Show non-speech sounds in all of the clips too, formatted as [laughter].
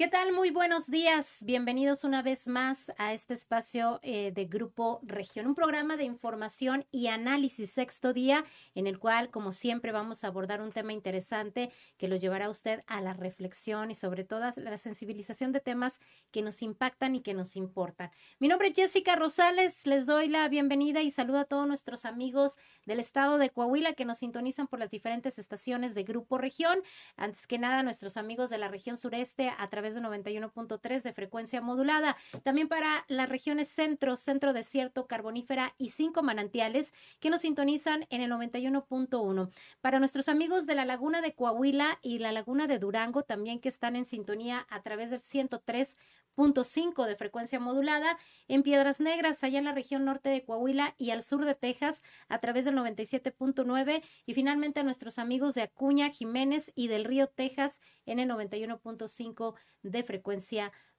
¿Qué tal? Muy buenos días. Bienvenidos una vez más a este espacio eh, de Grupo Región, un programa de información y análisis sexto día en el cual, como siempre, vamos a abordar un tema interesante que lo llevará a usted a la reflexión y sobre todo a la sensibilización de temas que nos impactan y que nos importan. Mi nombre es Jessica Rosales, les doy la bienvenida y saludo a todos nuestros amigos del estado de Coahuila que nos sintonizan por las diferentes estaciones de Grupo Región. Antes que nada, nuestros amigos de la región sureste a través de 91.3 de frecuencia modulada. También para las regiones centro, centro desierto, carbonífera y cinco manantiales que nos sintonizan en el 91.1. Para nuestros amigos de la laguna de Coahuila y la laguna de Durango también que están en sintonía a través del 103 cinco de frecuencia modulada, en Piedras Negras, allá en la región norte de Coahuila y al sur de Texas, a través del 97.9, y finalmente a nuestros amigos de Acuña, Jiménez y del Río Texas en el 91.5 de frecuencia modulada.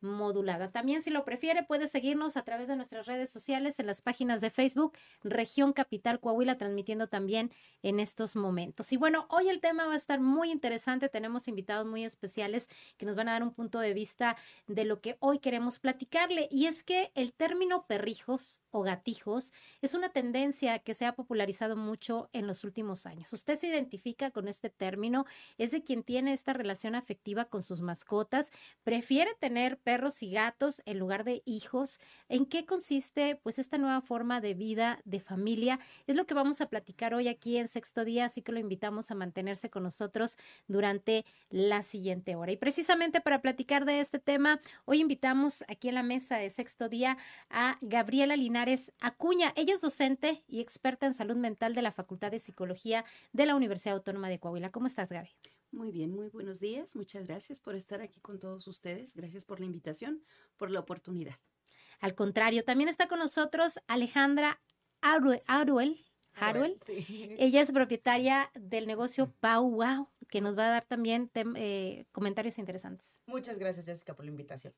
También, si lo prefiere, puede seguirnos a través de nuestras redes sociales en las páginas de Facebook, Región Capital Coahuila, transmitiendo también en estos momentos. Y bueno, hoy el tema va a estar muy interesante. Tenemos invitados muy especiales que nos van a dar un punto de vista de lo que hoy queremos platicarle. Y es que el término perrijos o gatijos es una tendencia que se ha popularizado mucho en los últimos años. Usted se identifica con este término, es de quien tiene esta relación afectiva con sus mascotas, prefiere tener perros y gatos en lugar de hijos. ¿En qué consiste pues esta nueva forma de vida, de familia? Es lo que vamos a platicar hoy aquí en Sexto Día, así que lo invitamos a mantenerse con nosotros durante la siguiente hora. Y precisamente para platicar de este tema, hoy invitamos aquí en la mesa de Sexto Día a Gabriela Linares Acuña. Ella es docente y experta en salud mental de la Facultad de Psicología de la Universidad Autónoma de Coahuila. ¿Cómo estás, Gaby? Muy bien, muy buenos días. Muchas gracias por estar aquí con todos ustedes. Gracias por la invitación, por la oportunidad. Al contrario, también está con nosotros Alejandra Aruel. Haruel. Ella es propietaria del negocio Pau Wow, que nos va a dar también eh, comentarios interesantes. Muchas gracias, Jessica, por la invitación.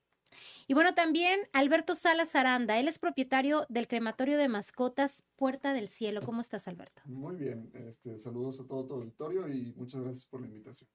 Y bueno, también Alberto Salas Aranda, él es propietario del crematorio de mascotas Puerta del Cielo. ¿Cómo estás, Alberto? Muy bien, este, saludos a todo tu auditorio y muchas gracias por la invitación.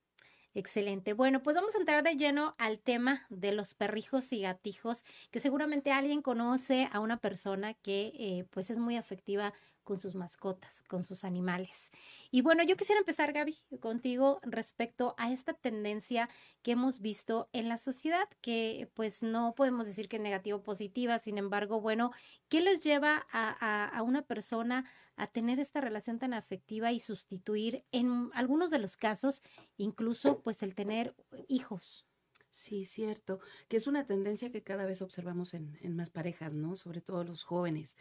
Excelente. Bueno, pues vamos a entrar de lleno al tema de los perrijos y gatijos, que seguramente alguien conoce a una persona que eh, pues es muy afectiva con sus mascotas, con sus animales. Y bueno, yo quisiera empezar, Gaby, contigo respecto a esta tendencia que hemos visto en la sociedad, que pues no podemos decir que es negativo o positiva, sin embargo, bueno, ¿qué les lleva a, a una persona a tener esta relación tan afectiva y sustituir en algunos de los casos incluso pues el tener hijos? Sí, cierto, que es una tendencia que cada vez observamos en, más parejas, ¿no? Sobre todo los jóvenes.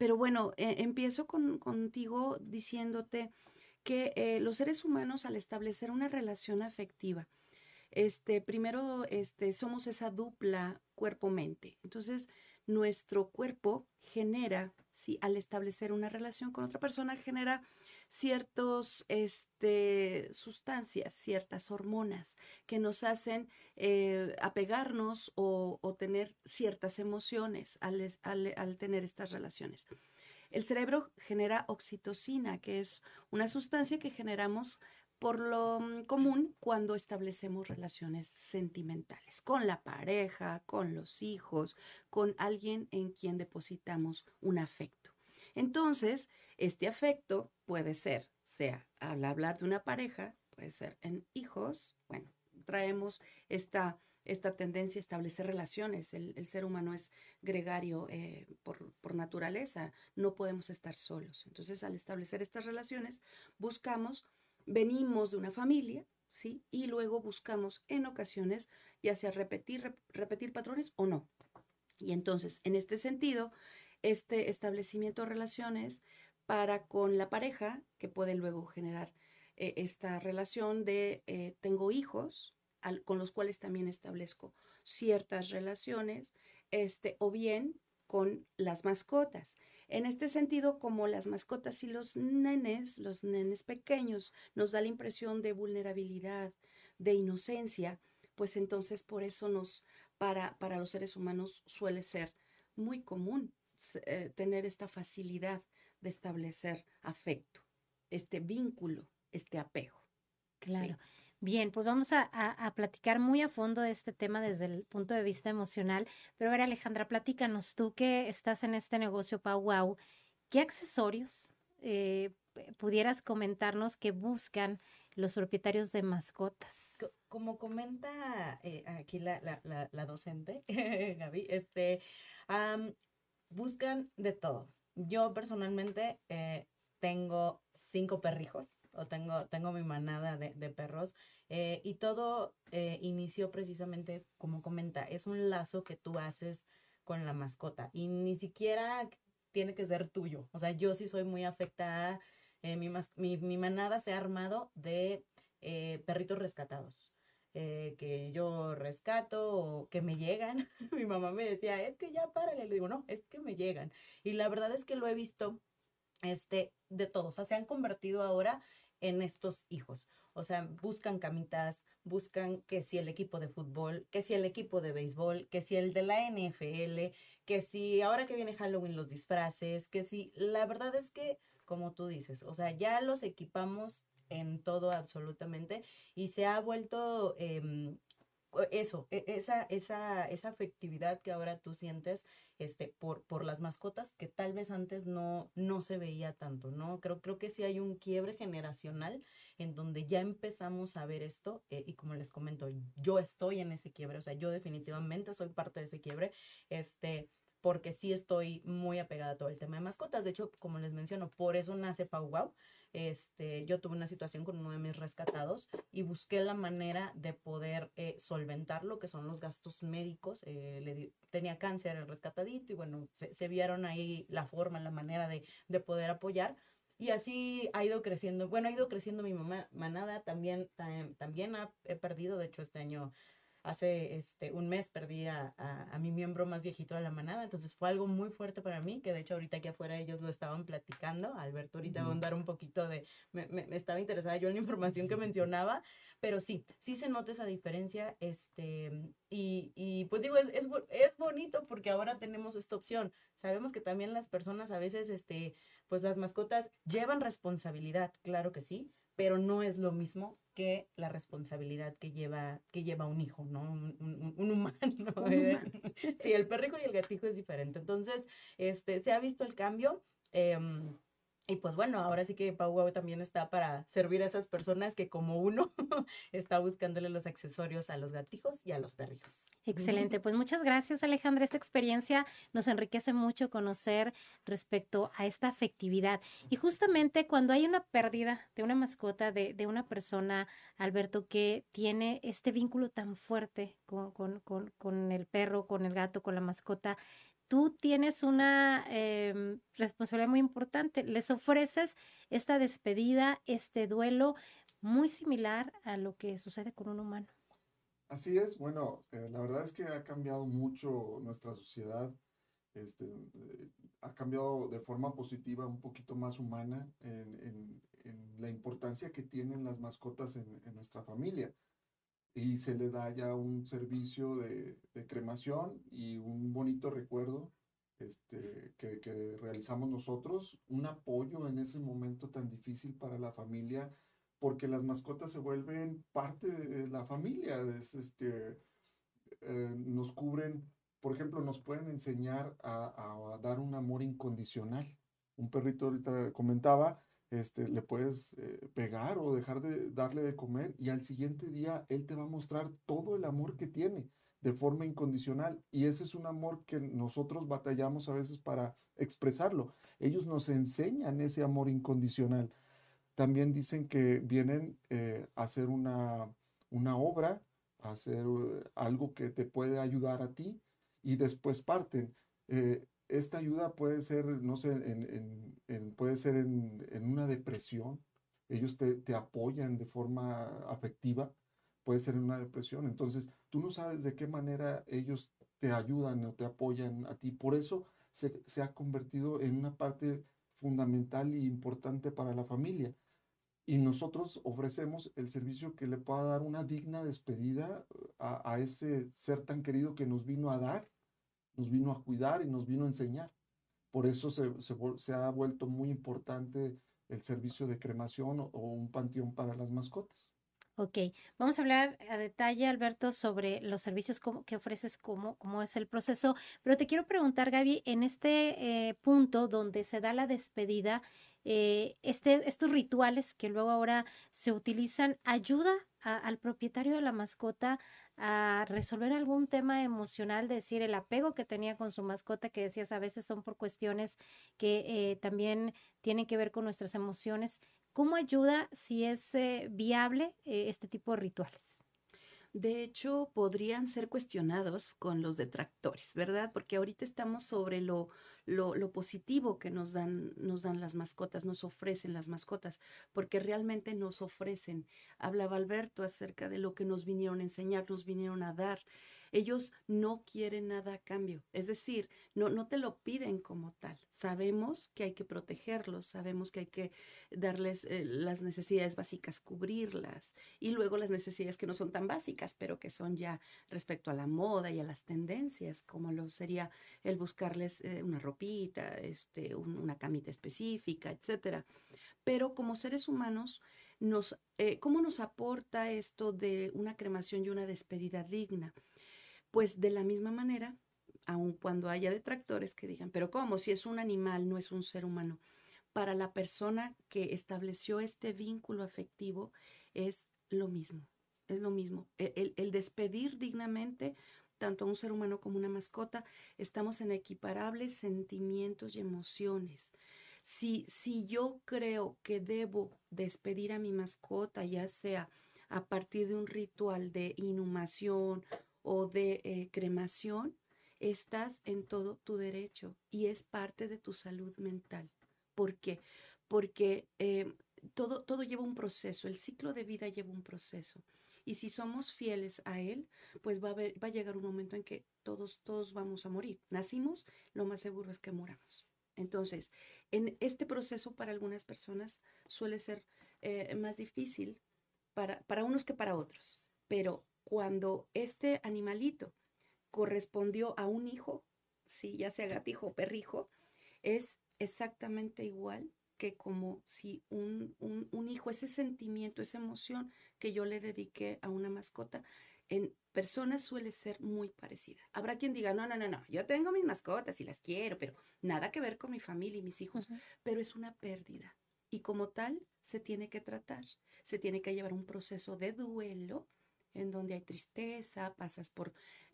Pero bueno, eh, empiezo con, contigo diciéndote que eh, los seres humanos al establecer una relación afectiva, este, primero, este, somos esa dupla cuerpo-mente. Entonces, nuestro cuerpo genera, sí, al establecer una relación con otra persona, genera ciertas este, sustancias, ciertas hormonas que nos hacen eh, apegarnos o, tener ciertas emociones al, tener estas relaciones. El cerebro genera oxitocina, que es una sustancia que generamos por lo mm, común cuando establecemos relaciones sentimentales con la pareja, con los hijos, con alguien en quien depositamos un afecto. Entonces, este afecto puede ser, sea al hablar de una pareja, puede ser en hijos, bueno, traemos esta, esta tendencia a establecer relaciones. El, ser humano es gregario eh, por, por naturaleza, no podemos estar solos. Entonces, al establecer estas relaciones, buscamos venimos de una familia, ¿sí? Y luego buscamos en ocasiones ya sea repetir, repetir patrones o no. Y entonces, en este sentido, este establecimiento de relaciones para con la pareja, que puede luego generar eh, esta relación de eh, tengo hijos, con los cuales también establezco ciertas relaciones, este, o bien con las mascotas. En este sentido, como las mascotas y los nenes, los nenes pequeños, nos da la impresión de vulnerabilidad, de inocencia, pues entonces por eso nos, para, para los seres humanos suele ser muy común eh, tener esta facilidad de establecer afecto. este vínculo, este apego. Claro. Bien, pues vamos a, a, platicar muy a fondo de este tema desde el punto de vista emocional. Pero a ver, Alejandra, platícanos, tú que estás en este negocio Pau Wow, ¿qué accesorios eh, pudieras comentarnos que buscan los propietarios de mascotas? Como comenta eh, aquí la, la, la, docente, [laughs] Gaby, este, buscan de todo. Yo personalmente eh, tengo cinco perrijos o tengo, tengo mi manada de, perros eh, y todo eh, inició precisamente como comenta, es un lazo que tú haces con la mascota y ni siquiera tiene que ser tuyo. O sea, yo sí soy muy afectada, mi, mi, mi, manada se ha armado de perritos rescatados. Que yo rescato o que me llegan. [laughs] Mi mamá me decía, es que ya párale. Le digo, no, es que me llegan. Y la verdad es que lo he visto este, de todos. O sea, se han convertido ahora en estos hijos. O sea, buscan camitas, buscan que si el equipo de fútbol, que si el equipo de béisbol, que si el de la NFL, que si ahora que viene Halloween los disfraces, que si, la verdad es que, como tú dices, o sea, ya los equipamos en todo absolutamente y se ha vuelto em, eso, e, esa, esa, esa afectividad que ahora tú sientes este, por, por las mascotas que tal vez antes no, no se veía tanto, ¿no? Creo, creo que sí hay un quiebre generacional en donde ya empezamos a ver esto eh, y como les comento, yo estoy en ese quiebre, o sea, yo definitivamente soy parte de ese quiebre, este, porque sí estoy muy apegada a todo el tema de mascotas. De hecho, como les menciono, por eso nace Pau Wow. Este, yo tuve una situación con uno de mis rescatados y busqué la manera de poder eh, solventar lo que son los gastos médicos. Eh, le tenía cáncer el rescatadito y bueno, se, vieron ahí la forma, la manera de, de poder apoyar. Y así ha ido creciendo. Bueno, ha ido creciendo mi mamá, manada. También, también he perdido, de hecho, este año hace este, un mes perdí a, a, mi miembro más viejito de la manada, entonces fue algo muy fuerte para mí, que de hecho ahorita aquí afuera ellos lo estaban platicando, Alberto ahorita va a dar un poquito de, me, me, estaba interesada yo en la información que mencionaba, pero sí, sí se nota esa diferencia, este, y, y pues digo, es, es, es bonito porque ahora tenemos esta opción, sabemos que también las personas a veces, este, pues las mascotas llevan responsabilidad, claro que sí, pero no es lo mismo que la responsabilidad que lleva, que lleva un hijo, [laughs] ¿no? Un, humano. sí, el perrijo y el gatijo es diferente. Entonces, este, se ha visto el cambio. Em, y pues bueno, ahora sí que Pau también está para servir a esas personas que como uno [laughs] está buscándole los accesorios a los gatijos y a los perrijos. Excelente, pues muchas gracias Alejandra. Esta experiencia nos enriquece mucho conocer respecto a esta afectividad. Y justamente cuando hay una pérdida de una mascota, de, de una persona, Alberto, que tiene este vínculo tan fuerte con, con, con, con el perro, con el gato, con la mascota, tú tienes una em, responsabilidad muy importante. Les ofreces esta despedida, este duelo, muy similar a lo que sucede con un humano. Así es, bueno, eh, la verdad es que ha cambiado mucho nuestra sociedad, este, eh, ha cambiado de forma positiva, un poquito más humana en, la importancia que tienen las mascotas en nuestra familia y se le da ya un servicio de, cremación y un bonito recuerdo este, que, realizamos nosotros, un apoyo en ese momento tan difícil para la familia, porque las mascotas se vuelven parte de la familia, es, este, eh, nos cubren, por ejemplo, nos pueden enseñar a dar un amor incondicional. Un perrito ahorita comentaba, este, le puedes eh, pegar o dejar de darle de comer y al siguiente día él te va a mostrar todo el amor que tiene de forma incondicional y ese es un amor que nosotros batallamos a veces para expresarlo. Ellos nos enseñan ese amor incondicional. También dicen que vienen eh, a hacer una, una obra, a hacer eh, algo que te puede ayudar a ti y después parten esta ayuda puede ser, no sé, puede ser en, una depresión. Ellos te, apoyan de forma afectiva, puede ser en una depresión. Entonces, tú no sabes de qué manera ellos te ayudan o te apoyan a ti. Por eso se, ha convertido en una parte fundamental e importante para la familia. Y nosotros ofrecemos el servicio que le pueda dar una digna despedida a, a ese ser tan querido que nos vino a dar nos vino a cuidar y nos vino a enseñar. Por eso se, ha vuelto muy importante el servicio de cremación o, un panteón para las mascotas. Ok, vamos a hablar a detalle, Alberto, sobre los servicios que ofreces, cómo, cómo es el proceso, pero te quiero preguntar, Gaby, en este eh, punto donde se da la despedida, eh, este, estos rituales que luego ahora se utilizan, ¿ayuda al propietario de la mascota a resolver algún tema emocional, decir, el apego que tenía con su mascota, que decías a veces son por cuestiones que eh, también tienen que ver con nuestras emociones? ¿Cómo ayuda si es eh, viable eh, este tipo de rituales? De hecho, podrían ser cuestionados con los detractores, ¿verdad? Porque ahorita estamos sobre lo, lo, positivo que nos dan, nos dan las mascotas, nos ofrecen las mascotas, porque realmente nos ofrecen. Hablaba Alberto acerca de lo que nos vinieron a enseñar, nos vinieron a dar. Ellos no quieren nada a cambio, es decir, no, no te lo piden como tal. Sabemos que hay que protegerlos, sabemos que hay que darles eh, las necesidades básicas, cubrirlas, y luego las necesidades que no son tan básicas, pero que son ya respecto a la moda y a las tendencias, como lo sería el buscarles eh, una ropita, este, un- una camita específica, etcétera. Pero como seres humanos, nos, eh, ¿cómo nos aporta esto de una cremación y una despedida digna? Pues de la misma manera, aun cuando haya detractores que digan, pero ¿cómo? Si es un animal, no es un ser humano. Para la persona que estableció este vínculo afectivo es lo mismo, es lo mismo. E- El, despedir dignamente tanto a un ser humano como una mascota, estamos en equiparables sentimientos y emociones. Si, si yo creo que debo despedir a mi mascota, ya sea a partir de un ritual de inhumación o de eh, cremación, estás en todo tu derecho y es parte de tu salud mental. ¿Por qué? Porque eh, todo, todo lleva un proceso, el ciclo de vida lleva un proceso. Y si somos fieles a él, pues va a, llegar un momento en que todos, todos vamos a morir. Nacimos, lo más seguro es que moramos. Entonces, en este proceso para algunas personas suele ser eh, más difícil para, para unos que para otros. Pero cuando este animalito correspondió a un hijo, sí, ya sea gatijo o perrijo, es exactamente igual que como si un, un, un hijo, ese sentimiento, esa emoción que yo le dediqué a una mascota, en personas suele ser muy parecida. Habrá quien diga, no, no, no, no, yo tengo mis mascotas y las quiero, pero nada que ver con mi familia y mis hijos, pero es una pérdida. Y como tal, se tiene que tratar, se tiene que llevar un proceso de duelo en donde hay tristeza, pasas por,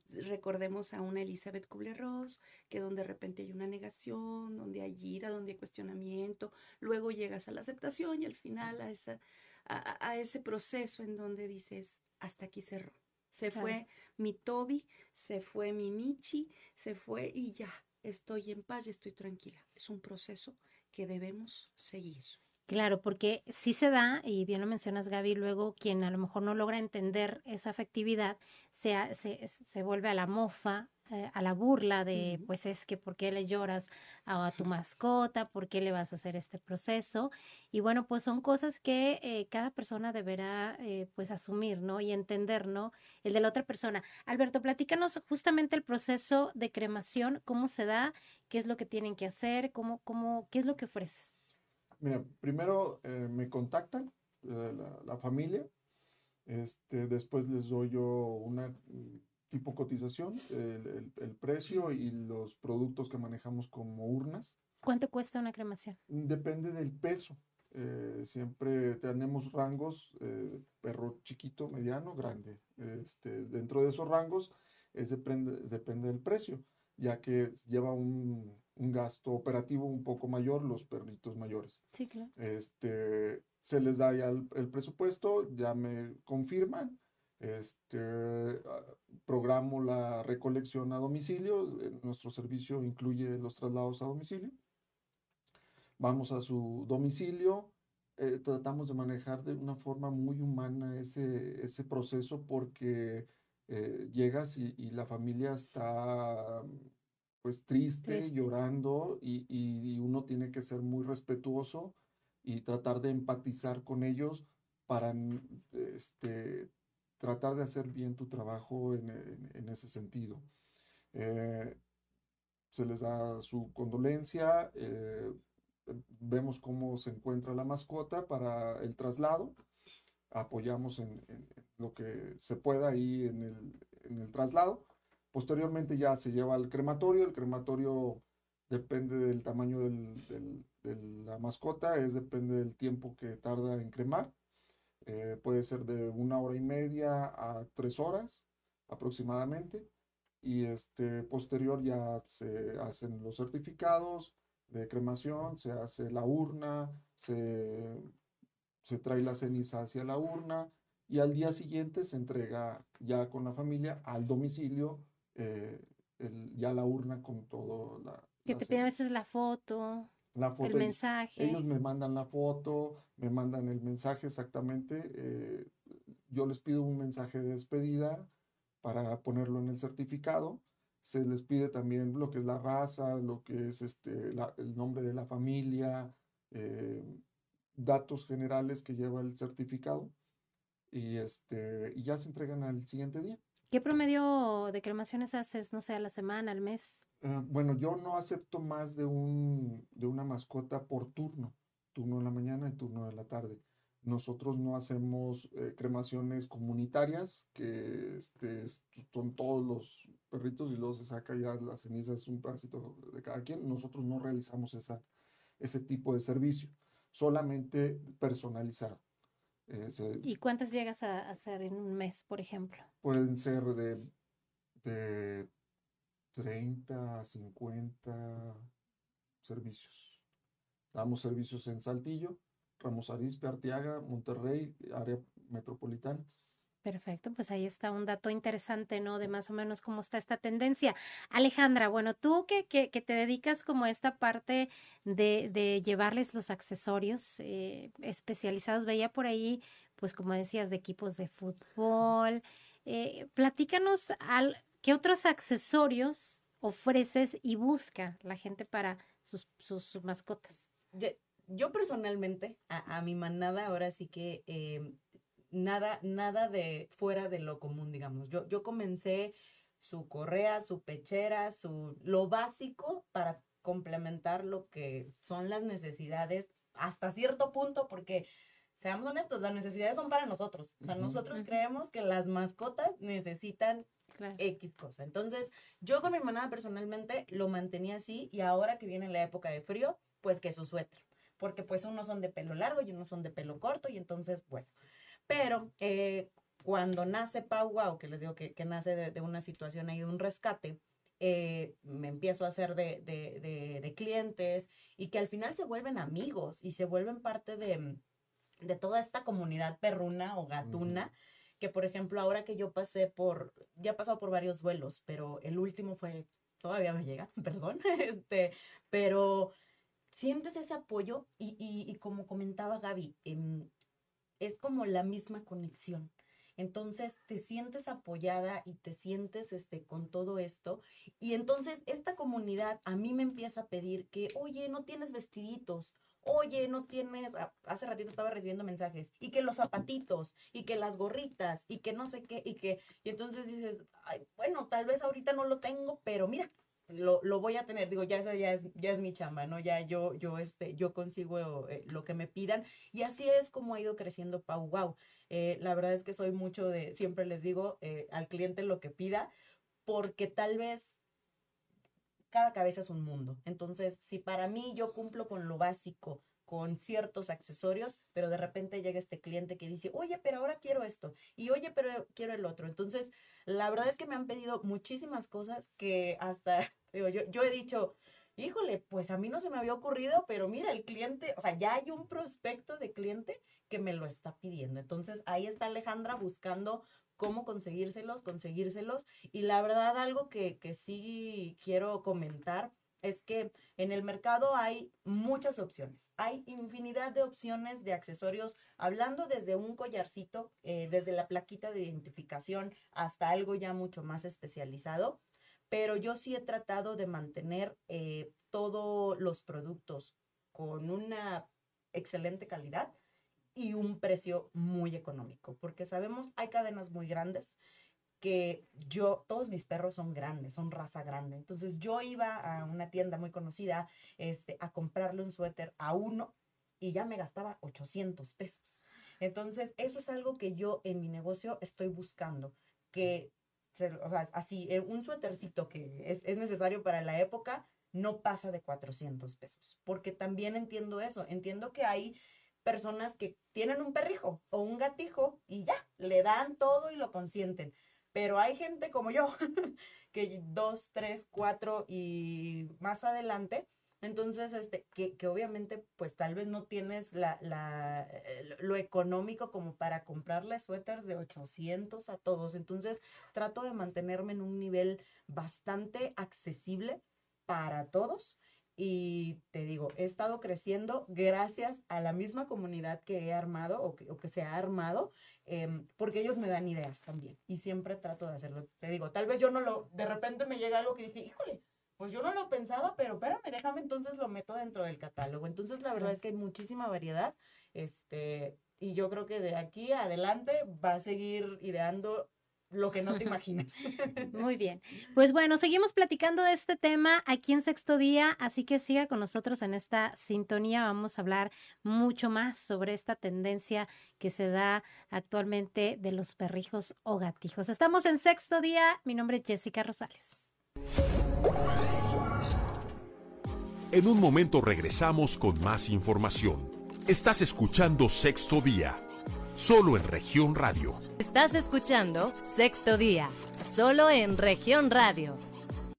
recordemos a una Elizabeth Kubler-Ross, que donde de repente hay una negación, donde hay ira, donde hay cuestionamiento, luego llegas a la aceptación y al final a, esa, a, a ese proceso en donde dices, hasta aquí cerró. Se Claro. fue mi Toby, se fue mi Michi, se fue y ya, estoy en paz y estoy tranquila. Es un proceso que debemos seguir. Claro, porque sí se da, y bien lo mencionas Gaby, luego quien a lo mejor no logra entender esa afectividad se, se, se vuelve a la mofa, eh, a la burla de, pues es que ¿por qué le lloras a, tu mascota? ¿Por qué le vas a hacer este proceso? Y bueno, pues son cosas que eh, cada persona deberá eh, pues asumir, ¿no? Y entender, ¿no? El de la otra persona. Alberto, platícanos justamente el proceso de cremación, cómo se da, qué es lo que tienen que hacer, cómo, cómo, qué es lo que ofreces. Mira, primero eh, me contactan eh, la, la familia, este, después les doy yo una mm, tipo cotización, el, el- el precio y los productos que manejamos como urnas. ¿Cuánto cuesta una cremación? Depende del peso. eh, siempre tenemos rangos, perro chiquito, mediano, grande. Este, dentro de esos rangos es depende, depende del precio, ya que lleva un, un gasto operativo un poco mayor los perritos mayores. Sí, claro. Este, se les da ya el, el presupuesto, ya me confirman, este, ah, programo la recolección a domicilio, eh, nuestro servicio incluye los traslados a domicilio. Vamos a su domicilio, eh, tratamos de manejar de una forma muy humana ese, ese proceso porque eh, llegas y, y la familia está pues triste, Triste. llorando y, uno tiene que ser muy respetuoso y tratar de empatizar con ellos para este, tratar de hacer bien tu trabajo en, en- en ese sentido. Eh, se les da su condolencia, eh, vemos cómo se encuentra la mascota para el traslado, apoyamos en, en lo que se pueda ahí en el, en el traslado. Posteriormente ya se lleva al crematorio, el crematorio depende del tamaño del, del, de la mascota, es depende del tiempo que tarda en cremar. Eh, puede ser de una hora y media a tres horas aproximadamente. Y este, posterior ya se hacen los certificados de cremación, se hace la urna, se, se trae la ceniza hacia la urna y al día siguiente se entrega ya con la familia al domicilio eh, el, ya la urna con todo la... Que te piden a veces la foto, la foto, el mensaje. Ellos me mandan la foto, me mandan el mensaje exactamente. Eh, yo les pido un mensaje de despedida para ponerlo en el certificado. Se les pide también lo que es la raza, lo que es este, la, el nombre de la familia, eh, datos generales que lleva el certificado y, este, y ya se entregan al siguiente día. ¿Qué promedio de cremaciones haces, no sé, a la semana, al mes? Uh, bueno, yo no acepto más de, un, de una mascota por turno, turno en la mañana y turno de la tarde. Nosotros no hacemos eh, cremaciones comunitarias, que este, son todos los perritos y luego se saca ya la ceniza, es un pedacito de cada quien. Nosotros no realizamos esa, ese tipo de servicio, solamente personalizado. Eh, se, ¿Y cuántas llegas a hacer en un mes, por ejemplo? Pueden ser de, de 30 a 50 servicios. Damos servicios en Saltillo, Ramos Arizpe, Arteaga, Monterrey, área metropolitana. Perfecto, pues ahí está un dato interesante, ¿no? De más o menos cómo está esta tendencia. Alejandra, bueno, tú que, te dedicas como a esta parte de, de llevarles los accesorios eh, especializados, veía por ahí, pues como decías, de equipos de fútbol. Eh, platícanos al, qué otros accesorios ofreces y busca la gente para sus, sus, mascotas. Yo, yo personalmente, a, a, mi manada, ahora sí que... Eh, nada, nada de fuera de lo común, digamos. Yo, yo comencé su correa, su pechera, su, lo básico para complementar lo que son las necesidades hasta cierto punto, porque seamos honestos, las necesidades son para nosotros. O sea, uh -huh. nosotros uh -huh. creemos que las mascotas necesitan claro. X cosa. Entonces, yo con mi manada personalmente lo mantenía así y ahora que viene la época de frío, pues que su suéter. Porque pues unos son de pelo largo y unos son de pelo corto y entonces, bueno. Pero eh, cuando nace Pau Wow, que les digo que, que nace de, de, una situación ahí de un rescate, eh, me empiezo a hacer de, de, de, clientes y que al final se vuelven amigos y se vuelven parte de, toda esta comunidad perruna o gatuna. Que por ejemplo, ahora que yo pasé por, ya he pasado por varios duelos, pero el último fue, todavía me llega, [laughs] perdón, este, pero sientes ese apoyo y, y, y como comentaba Gaby, eh, es como la misma conexión. Entonces te sientes apoyada y te sientes este, con todo esto. Y entonces esta comunidad a mí me empieza a pedir que, oye, no tienes vestiditos, oye, no tienes, hace ratito estaba recibiendo mensajes, y que los zapatitos, y que las gorritas, y que no sé qué, y que, y entonces dices, Ay, bueno, tal vez ahorita no lo tengo, pero mira, lo, lo, voy a tener, digo, ya ya es, ya es mi chamba, ¿no? Ya yo, yo, este, yo consigo eh, lo que me pidan y así es como ha ido creciendo Pau Wow. Eh, la verdad es que soy mucho de, siempre les digo eh, al cliente lo que pida, porque tal vez cada cabeza es un mundo. Entonces, si para mí yo cumplo con lo básico, con ciertos accesorios, pero de repente llega este cliente que dice, oye, pero ahora quiero esto, y oye, pero quiero el otro. Entonces, la verdad es que me han pedido muchísimas cosas que hasta, [laughs] yo, he dicho, híjole, pues a mí no se me había ocurrido, pero mira, el cliente, o sea, ya hay un prospecto de cliente que me lo está pidiendo. Entonces, ahí está Alejandra buscando cómo conseguírselos, conseguírselos. Y la verdad, algo que sí quiero comentar es que en el mercado hay muchas opciones. Hay infinidad de opciones de accesorios, hablando desde un collarcito, eh, desde la plaquita de identificación hasta algo ya mucho más especializado. Pero yo sí he tratado de mantener eh, todos los productos con una excelente calidad y un precio muy económico, porque sabemos hay cadenas muy grandes que yo, todos mis perros son grandes, son raza grande. Entonces yo iba a una tienda muy conocida este, a comprarle un suéter a uno y ya me gastaba 800 pesos. Entonces eso es algo que yo en mi negocio estoy buscando, que, o sea, así, eh, un suétercito que es, es necesario para la época no pasa de 400 pesos, porque también entiendo eso, entiendo que hay personas que tienen un perrijo o un gatijo y ya, le dan todo y lo consienten. Pero hay gente como yo, [laughs] que dos, tres, cuatro y más adelante, entonces, este, que, que, obviamente, pues tal vez no tienes la, la, lo económico como para comprarle suéteres de 800 a todos. Entonces, trato de mantenerme en un nivel bastante accesible para todos. Y te digo, he estado creciendo gracias a la misma comunidad que he armado o que, o que se ha armado Em, porque ellos me dan ideas también y siempre trato de hacerlo. Te digo, tal vez yo no lo, de repente me llega algo que dije, híjole, pues yo no lo pensaba, pero espérame, déjame entonces lo meto dentro del catálogo. Entonces la verdad es que hay muchísima variedad, este, y yo creo que de aquí adelante va a seguir ideando lo que no te [laughs] imaginas. Muy bien. Pues bueno, seguimos platicando de este tema aquí en Sexto Día, así que siga con nosotros en esta sintonía. Vamos a hablar mucho más sobre esta tendencia que se da actualmente de los perrijos o gatijos. Estamos en Sexto Día. Mi nombre es Jessica Rosales. En un momento regresamos con más información. Estás escuchando Sexto Día solo en región radio. Estás escuchando Sexto Día, solo en región radio.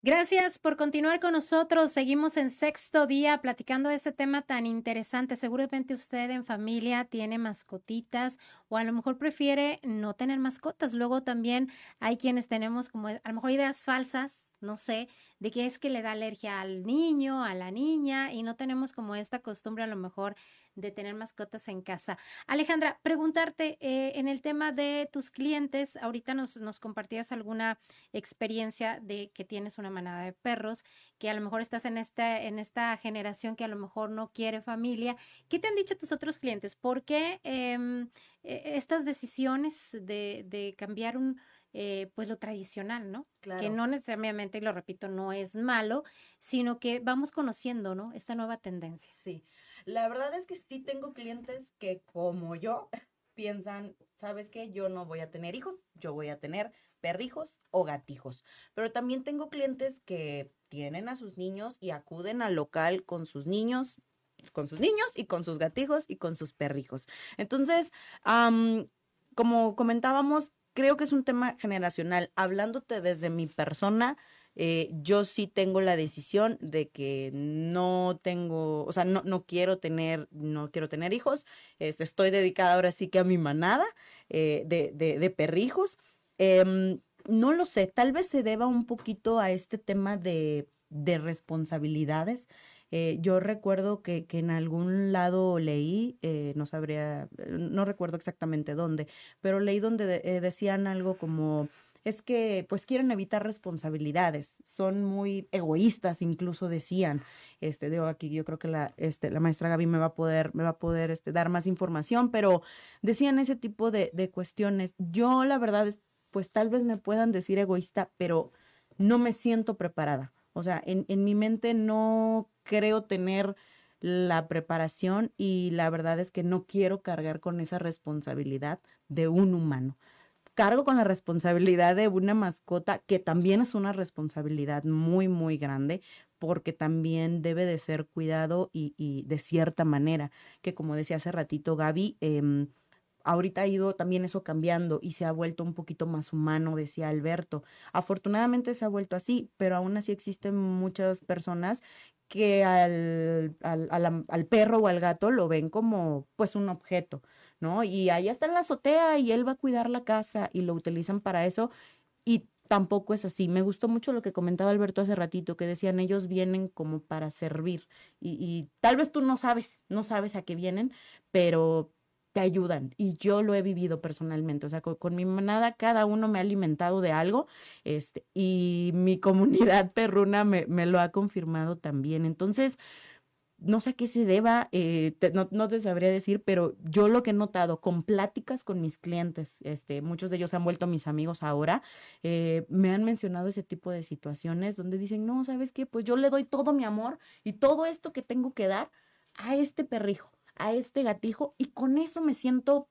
Gracias por continuar con nosotros. Seguimos en sexto día platicando de este tema tan interesante. Seguramente usted en familia tiene mascotitas o a lo mejor prefiere no tener mascotas. Luego también hay quienes tenemos como a lo mejor ideas falsas, no sé, de que es que le da alergia al niño, a la niña y no tenemos como esta costumbre a lo mejor de tener mascotas en casa. Alejandra, preguntarte eh, en el tema de tus clientes, ahorita nos, compartías alguna experiencia de que tienes una manada de perros, que a lo mejor estás en esta, en esta generación que a lo mejor no quiere familia. ¿Qué te han dicho tus otros clientes? ¿Por qué em, estas decisiones de, de cambiar un... Eh, pues lo tradicional, ¿no? Que no necesariamente, y lo repito, no es malo, sino que vamos conociendo, ¿no? Esta nueva tendencia. Sí. La verdad es que sí tengo clientes que como yo [laughs] piensan, ¿sabes qué? Yo no voy a tener hijos, yo voy a tener perrijos o gatijos. Pero también tengo clientes que tienen a sus niños y acuden al local con sus niños, con sus niños y con sus gatijos y con sus perrijos. Entonces, como comentábamos, creo que es un tema generacional. Hablándote desde mi persona, eh, yo sí tengo la decisión de que no tengo, o sea, no, no quiero tener, no quiero tener hijos. Este, estoy dedicada ahora sí que a mi manada eh, de, de, perrijos. Em, no lo sé, tal vez se deba un poquito a este tema de, de responsabilidades. Eh, yo recuerdo que, que, en algún lado leí, no sabría, no recuerdo exactamente dónde, pero leí donde decían algo como es que pues quieren evitar responsabilidades, son muy egoístas, incluso decían, este, digo aquí yo creo que la, este, la maestra Gaby me va a poder, me va a poder este, dar más información, pero decían ese tipo de, de cuestiones. Yo la verdad es, pues tal vez me puedan decir egoísta, pero no me siento preparada. O sea, en, en mi mente no creo tener la preparación y la verdad es que no quiero cargar con esa responsabilidad de un humano cargo con la responsabilidad de una mascota, que también es una responsabilidad muy, muy grande, porque también debe de ser cuidado y, de cierta manera, que como decía hace ratito Gaby, em, ahorita ha ido también eso cambiando y se ha vuelto un poquito más humano, decía Alberto. Afortunadamente se ha vuelto así, pero aún así existen muchas personas que al, al, al perro o al gato lo ven como pues un objeto ¿no? Y allá está en la azotea y él va a cuidar la casa y lo utilizan para eso y tampoco es así. Me gustó mucho lo que comentaba Alberto hace ratito, que decían ellos vienen como para servir y, tal vez tú no sabes, no sabes a qué vienen, pero te ayudan y yo lo he vivido personalmente, o sea, con, mi manada cada uno me ha alimentado de algo este, y mi [laughs] comunidad perruna me, me lo ha confirmado también. Entonces, no sé a qué se deba, eh, no, no te sabría decir, pero yo lo que he notado con pláticas con mis clientes, este, muchos de ellos han vuelto mis amigos ahora, eh, me han mencionado ese tipo de situaciones donde dicen, no, ¿sabes qué? Pues yo le doy todo mi amor y todo esto que tengo que dar a este perrijo, a este gatijo, y con eso me siento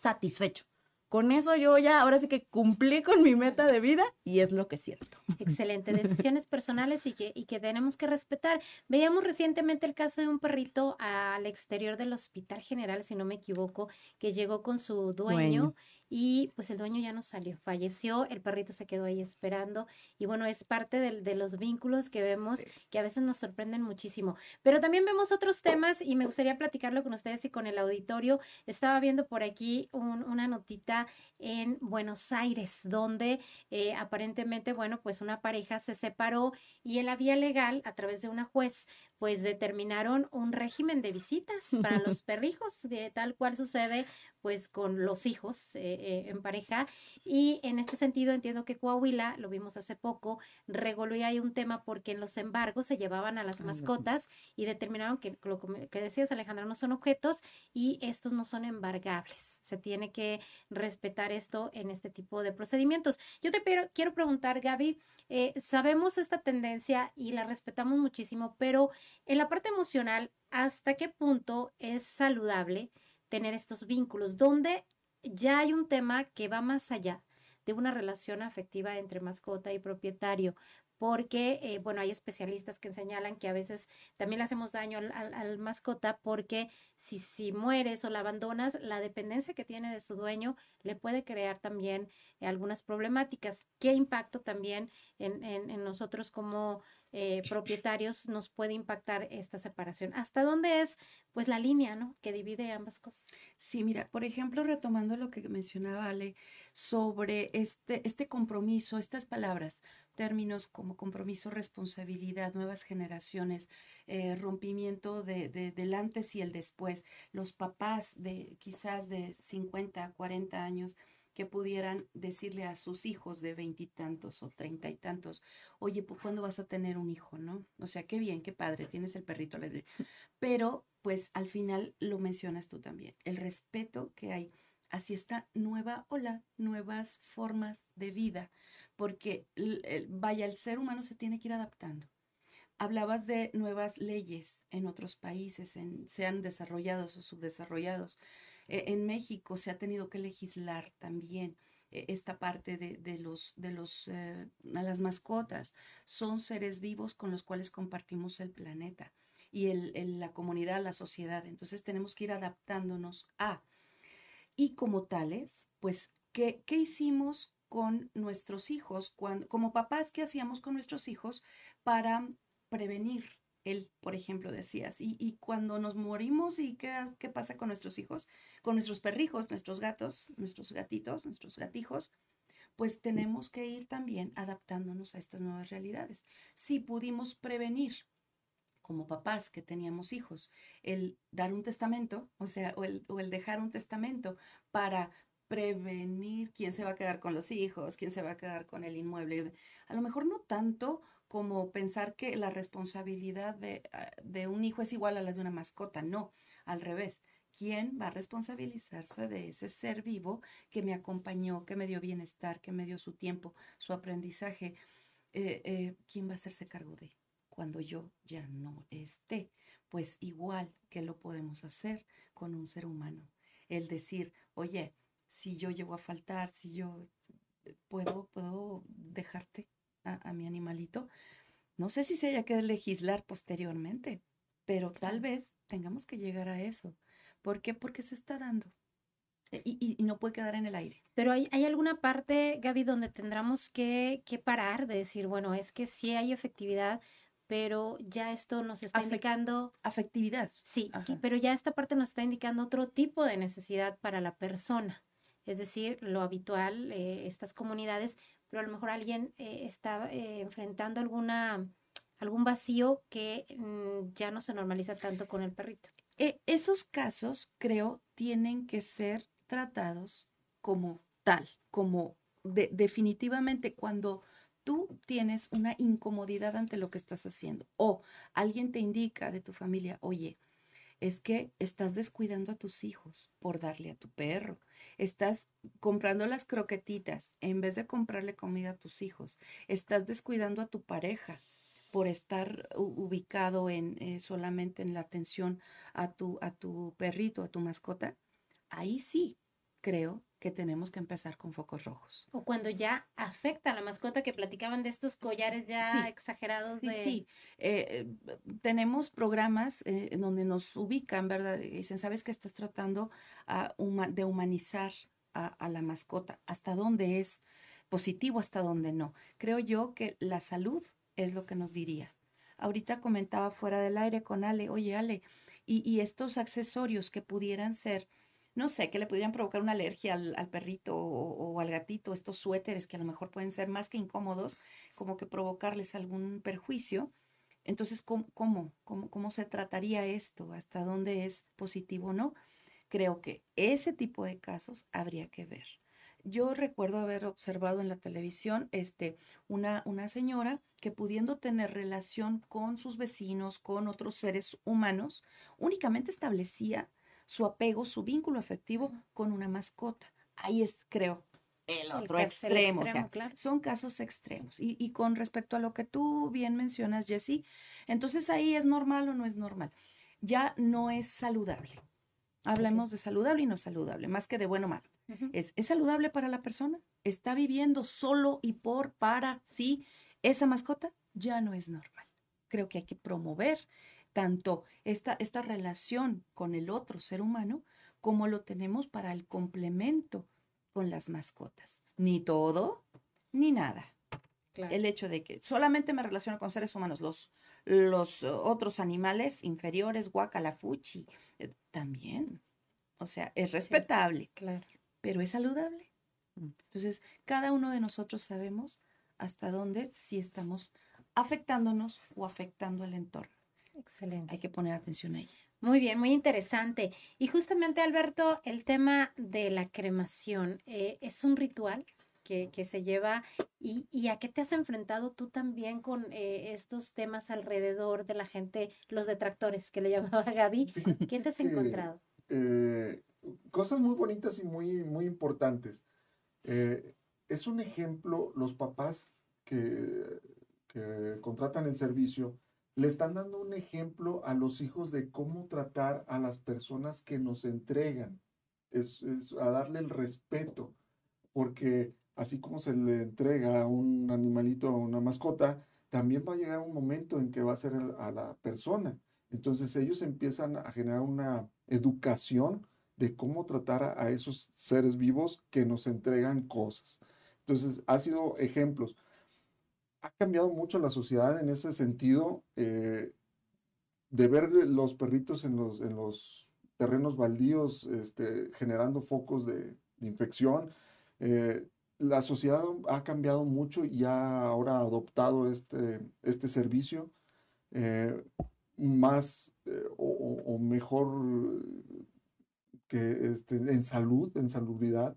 satisfecho. Con eso yo ya, ahora sí que cumplí con mi meta de vida y es lo que siento. Excelente, decisiones personales y que, y que tenemos que respetar. Veíamos recientemente el caso de un perrito al exterior del Hospital General, si no me equivoco, que llegó con su dueño, Dueño. Y pues el dueño ya no salió, falleció, el perrito se quedó ahí esperando y bueno, es parte del- de, los vínculos que vemos que a veces nos sorprenden muchísimo. Pero también vemos otros temas y me gustaría platicarlo con ustedes y con el auditorio. Estaba viendo por aquí un- una notita en Buenos Aires, donde eh, aparentemente, bueno, pues una pareja se separó y en la vía legal, a través de una juez, pues determinaron un régimen de visitas para [laughs] los perrijos, de tal cual sucede pues con los hijos eh, eh, en pareja. Y en este sentido entiendo que Coahuila, lo vimos hace poco, reguló y hay un tema porque en los embargos se llevaban a las A las mascotas y determinaron que lo que que decías Alejandra no son objetos y estos no son embargables. Se tiene que respetar esto en este tipo de procedimientos. Yo te quiero preguntar, Gaby, eh, sabemos esta tendencia y la respetamos muchísimo, pero en la parte emocional, ¿hasta qué punto es saludable tener estos vínculos? Donde ya hay un tema que va más allá de una relación afectiva entre mascota y propietario, porque, eh, bueno, hay especialistas que señalan que a veces también le hacemos daño al, al- mascota porque si, si mueres o la abandonas, la dependencia que tiene de su dueño le puede crear también eh, algunas problemáticas. ¿Qué impacto también en, en- en nosotros como eh, propietarios nos puede impactar esta separación? ¿Hasta dónde es pues la línea, ¿no? que divide ambas cosas? Sí, mira, por ejemplo, retomando lo que mencionaba Ale sobre este, este compromiso, estas palabras, términos como compromiso, responsabilidad, nuevas generaciones, eh, rompimiento de, de- del antes y el después, los papás de quizás de 50, 40 años que pudieran decirle a sus hijos de veintitantos o treinta y tantos, oye, pues ¿cuándo vas a tener un hijo, no? O sea, qué bien, qué padre, tienes el perrito, [laughs] pero pues al final lo mencionas tú también, el respeto que hay hacia esta nueva ola, nuevas formas de vida, porque vaya, el ser humano se tiene que ir adaptando. Hablabas de nuevas leyes en otros países, en, sean desarrollados o subdesarrollados. Eh, en México se ha tenido que legislar también eh, esta parte de, de los, de los, eh, las mascotas. Son seres vivos con los cuales compartimos el planeta y el- la comunidad, la sociedad. Entonces tenemos que ir adaptándonos a. Y como tales, pues, ¿qué, qué hicimos con nuestros hijos? Cuando, como papás, ¿qué hacíamos con nuestros hijos para prevenir? Él, por ejemplo, decías, y, y cuando nos morimos, ¿y qué, qué pasa con nuestros hijos? Con nuestros perrijos, nuestros gatos, nuestros gatitos, nuestros gatijos, pues tenemos que ir también adaptándonos a estas nuevas realidades. Si pudimos prevenir como papás que teníamos hijos, el dar un testamento, o sea, o el, o el dejar un testamento para prevenir quién se va a quedar con los hijos, quién se va a quedar con el inmueble. A lo mejor no tanto como pensar que la responsabilidad de, ah, de un hijo es igual a la de una mascota, no, al revés. ¿Quién va a responsabilizarse de ese ser vivo que me acompañó, que me dio bienestar, que me dio su tiempo, su aprendizaje? Eh, eh, ¿Quién va a hacerse cargo de cuando yo ya no esté? Pues igual que lo podemos hacer con un ser humano. El decir, oye, si yo llego a faltar, si yo eh, puedo, puedo dejarte a, a mi animalito. No sé si se haya que legislar posteriormente, pero tal vez tengamos que llegar a eso. ¿Por qué? Porque se está dando. E- Y, y- y no puede quedar en el aire. Pero hay, hay alguna parte, Gaby, donde tendremos que, que parar de decir, bueno, es que sí hay efectividad, pero ya esto nos está Afec- indicando, Afectividad. sí, que- pero ya esta parte nos está indicando otro tipo de necesidad para la persona. Es decir, lo habitual, eh, estas comunidades, pero a lo mejor alguien eh, está eh, enfrentando alguna, algún vacío que mm, ya no se normaliza tanto con el perrito. E- esos casos, creo, tienen que ser tratados como tal, como de- definitivamente cuando tú tienes una incomodidad ante lo que estás haciendo o alguien te indica de tu familia, oye, es que estás descuidando a tus hijos por darle a tu perro. Estás comprando las croquetitas en vez de comprarle comida a tus hijos. Estás descuidando a tu pareja por estar ubicado en eh, solamente en la atención a tu, a tu perrito, a tu mascota. Ahí sí creo que tenemos que empezar con focos rojos. O cuando ya afecta a la mascota que platicaban de estos collares ya exagerados. Sí, de... sí. Eh, tenemos programas eh, en donde nos ubican, ¿verdad? Y dicen, ¿sabes que estás tratando de humanizar a, a, la mascota? ¿Hasta dónde es positivo, hasta dónde no? Creo yo que la salud es lo que nos diría. Ahorita comentaba fuera del aire con Ale, oye Ale, y, y estos accesorios que pudieran ser no sé, que le pudieran provocar una alergia al, perrito o, al gatito, estos suéteres que a lo mejor pueden ser más que incómodos, como que provocarles algún perjuicio. Entonces, ¿cómo, cómo, cómo, se trataría esto? ¿Hasta dónde es positivo o no? Creo que ese tipo de casos habría que ver. Yo recuerdo haber observado en la televisión este, una, una señora que pudiendo tener relación con sus vecinos, con otros seres humanos, únicamente establecía su apego, su vínculo afectivo con una mascota. Ahí es, creo, el otro extremo. Son casos extremos. Y, con respecto a lo que tú bien mencionas, Jessie, entonces ahí es normal o no es normal. Ya no es saludable. Hablemos de saludable y no saludable, más que de bueno o malo. es, ¿Es saludable para la persona? ¿Está viviendo solo y por, para, sí? Esa mascota ya no es normal. Creo que hay que promover tanto esta, esta relación con el otro ser humano como lo tenemos para el complemento con las mascotas. Ni todo, ni nada. El hecho de que solamente me relaciono con seres humanos, los, los otros animales inferiores, guacalafuchi, eh, también. O sea, es respetable, claro. pero es saludable. Mm. Entonces, cada uno de nosotros sabemos hasta dónde si estamos afectándonos o afectando el entorno. Excelente. Hay que poner atención ahí. Muy bien, muy interesante. Y justamente, Alberto, el tema de la cremación eh, es un ritual que, se lleva y, y, a qué te has enfrentado tú también con eh, estos temas alrededor de la gente, los detractores que le [laughs] llamaba Gaby. ¿Quién te has encontrado? Eh, cosas muy bonitas y muy, muy importantes. es un ejemplo, los papás que, que contratan el servicio, le están dando un ejemplo a los hijos de cómo tratar a las personas que nos entregan, es, a darle el respeto, porque así como se le entrega a un animalito, a una mascota, también va a llegar un momento en que va a ser a la persona. Entonces ellos empiezan a generar una educación de cómo tratar a, esos seres vivos que nos entregan cosas. Entonces, ha sido ejemplos ha cambiado mucho la sociedad en ese sentido eh, de ver los perritos en los, en los terrenos baldíos este, generando focos de, infección. Eh, la sociedad ha cambiado mucho y ha ahora adoptado este, este servicio eh, más o, mejor que este, en salud, en salubridad.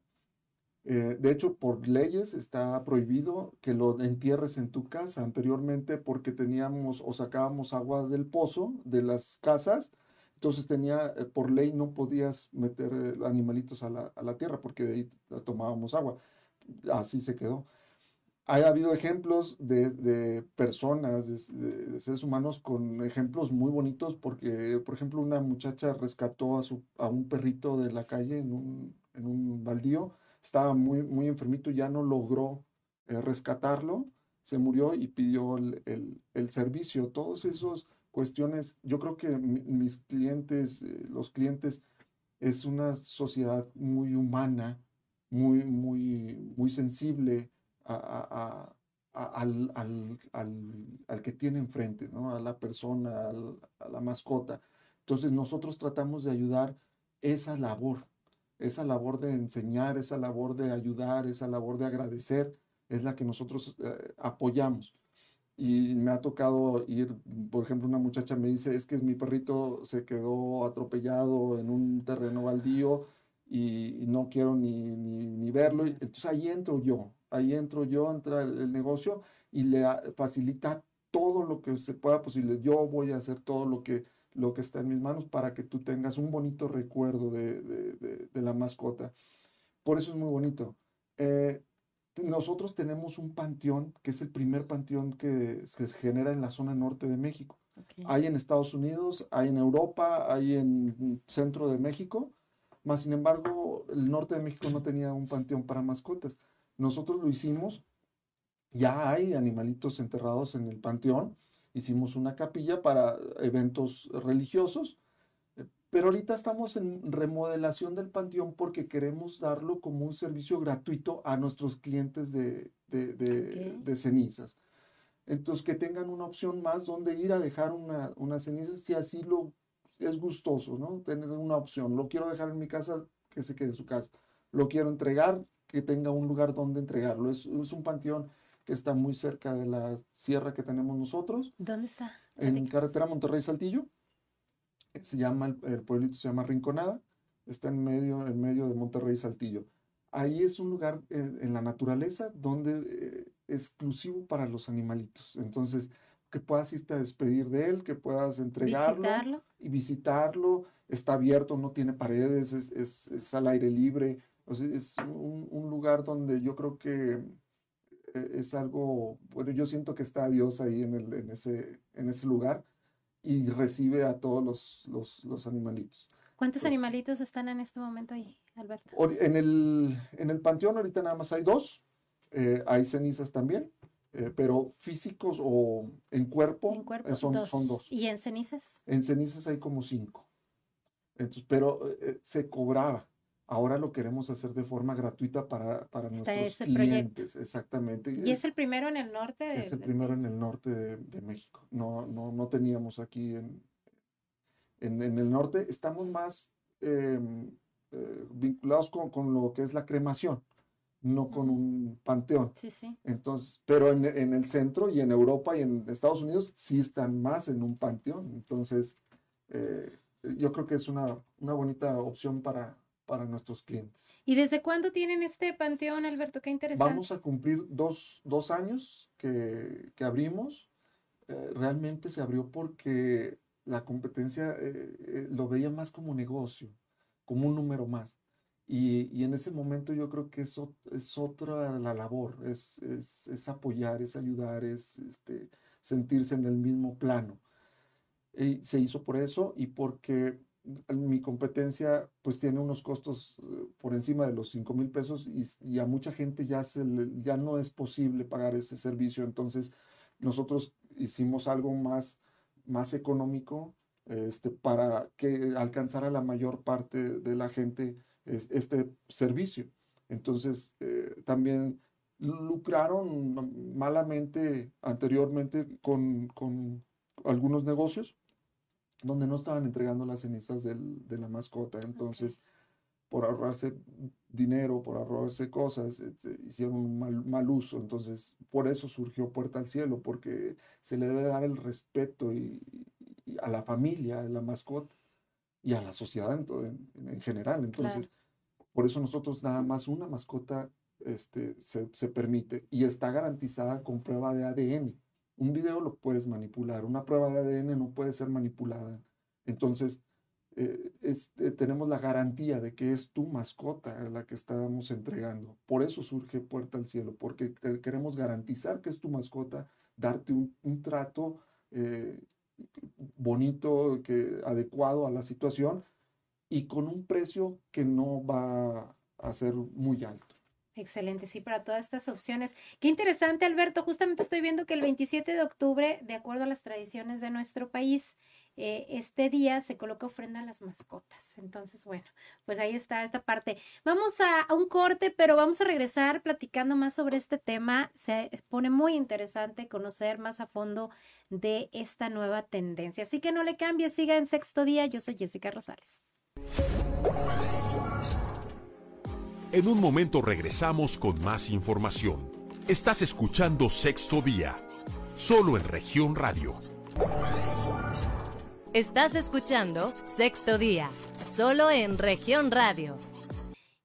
Eh, de hecho, por leyes está prohibido que lo entierres en tu casa. Anteriormente, porque teníamos o sacábamos agua del pozo de las casas, entonces tenía, eh, por ley no podías meter eh, animalitos a la, tierra porque de ahí tomábamos agua. Así se quedó. Ha habido ejemplos de, personas, de, seres humanos con ejemplos muy bonitos porque, por ejemplo, una muchacha rescató a, su, a un perrito de la calle en un, en un baldío estaba muy, muy enfermito, ya no logró eh, rescatarlo, se murió y pidió el, el, servicio. Todas esas cuestiones, yo creo que mis clientes, eh, los clientes, es una sociedad muy humana, muy, muy, muy sensible a, al, al, al, que tiene enfrente, ¿no? a la persona, a la mascota. Entonces nosotros tratamos de ayudar esa labor, esa labor de enseñar, esa labor de ayudar, esa labor de agradecer, es la que nosotros eh, apoyamos. Y me ha tocado ir, por ejemplo, una muchacha me dice, es que mi perrito se quedó atropellado en un terreno baldío y, no quiero ni, ni, verlo. Entonces ahí entro yo ahí entro yo, entra el, el negocio y le facilita todo lo que se pueda posible. Yo voy a hacer todo lo que, lo que está en mis manos para que tú tengas un bonito recuerdo de, de- de- de la mascota. Por eso es muy bonito. Eh, nosotros tenemos un panteón, que es el primer panteón que se genera en la zona norte de México. Hay en Estados Unidos, hay en Europa, hay en centro de México, más sin embargo, el norte de México no tenía un panteón para mascotas. Nosotros lo hicimos, ya hay animalitos enterrados en el panteón, hicimos una capilla para eventos religiosos, eh, pero ahorita estamos en remodelación del panteón porque queremos darlo como un servicio gratuito a nuestros clientes de, de- de- Ok. de cenizas. Entonces, que tengan una opción más donde ir a dejar una, una ceniza si así lo es gustoso, ¿no? Tener una opción. Lo quiero dejar en mi casa, que se quede en su casa. Lo quiero entregar, que tenga un lugar donde entregarlo. Es, es un panteón que está muy cerca de la sierra que tenemos nosotros, ¿Dónde está? en carretera Monterrey-Saltillo. Eh, Se llama, el, el pueblito se llama Rinconada. Está en medio, en medio de Monterrey-Saltillo. Ahí es un lugar en, en la naturaleza donde eh, exclusivo para los animalitos. Entonces, que puedas irte a despedir de él, que puedas entregarlo Visitarlo. y visitarlo. Está abierto, no tiene paredes, es, es- es al aire libre. O sea, es un, un lugar donde yo creo que eh, es algo, bueno, yo siento que está Dios ahí en, el, en, ese, en ese lugar y recibe a todos los, los, los animalitos. ¿Cuántos animalitos están en este momento ahí, Alberto? En el, en el panteón ahorita nada más hay dos, eh, hay cenizas también, eh, pero físicos o en cuerpo, En cuerpo, eh, son, dos. son dos. ¿Y en cenizas? En cenizas hay como cinco. Entonces, pero se cobraba. Ahora lo queremos hacer de forma gratuita para, para Está nuestros proyecto. clientes, exactamente. ¿Y es el primero en el norte? de- es el primero en el norte de, de México. No, no, no teníamos aquí en, en, en el norte. Estamos más em, eh, vinculados con, con lo que es la cremación, no con un panteón. Sí, sí. Entonces, pero en, en el centro y en Europa y en Estados Unidos sí están más en un panteón. Entonces, eh, yo creo que es una, una bonita opción para, para nuestros clientes. ¿Y desde cuándo tienen este panteón, Alberto? Qué interesante. Vamos a cumplir dos, dos años que, que abrimos. Eh, realmente se abrió porque la competencia eh, eh, lo veía más como negocio, como un número más. Y, y en ese momento yo creo que es, es otra la labor, es, es, es apoyar, es ayudar, es este, sentirse en el mismo plano. Y se hizo por eso y porque mi competencia pues tiene unos costos eh, por encima de los 5 mil pesos y, a mucha gente ya, se ya no es posible pagar ese servicio. Entonces nosotros hicimos algo más, más económico este, para que alcanzara la mayor parte de la gente es- este servicio. Entonces eh, también lucraron malamente anteriormente con, con algunos negocios donde no estaban entregando las cenizas del- de la mascota. Entonces, por ahorrarse dinero, por ahorrarse cosas, este, hicieron un mal, mal uso. Entonces, por eso surgió Puerta al Cielo, porque se le debe dar el respeto y, y a la familia, a la mascota y a la sociedad en, to- en- en general. Entonces, por eso nosotros nada más una mascota este, se, se permite y está garantizada con prueba de ADN. Un video lo puedes manipular, una prueba de ADN no puede ser manipulada. Entonces, eh, eh, tenemos la garantía de que es tu mascota la que estamos entregando. Por eso surge Puerta al Cielo, porque queremos garantizar que es tu mascota, darte un, un trato eh, bonito, que, adecuado a la situación y con un precio que no va a ser muy alto. Excelente, sí, para todas estas opciones. Qué interesante, Alberto. Justamente estoy viendo que el 27 de octubre, de acuerdo a las tradiciones de nuestro país, eh, este día se coloca ofrenda a las mascotas. Entonces, bueno, pues ahí está esta parte. Vamos a, a un corte, pero vamos a regresar platicando más sobre este tema. Se pone muy interesante conocer más a fondo de esta nueva tendencia. Así que no le cambie, siga en sexto día. Yo soy Jessica Rosales. En un momento regresamos con más información. Estás escuchando Sexto Día, solo en región radio. Estás escuchando Sexto Día, solo en región radio.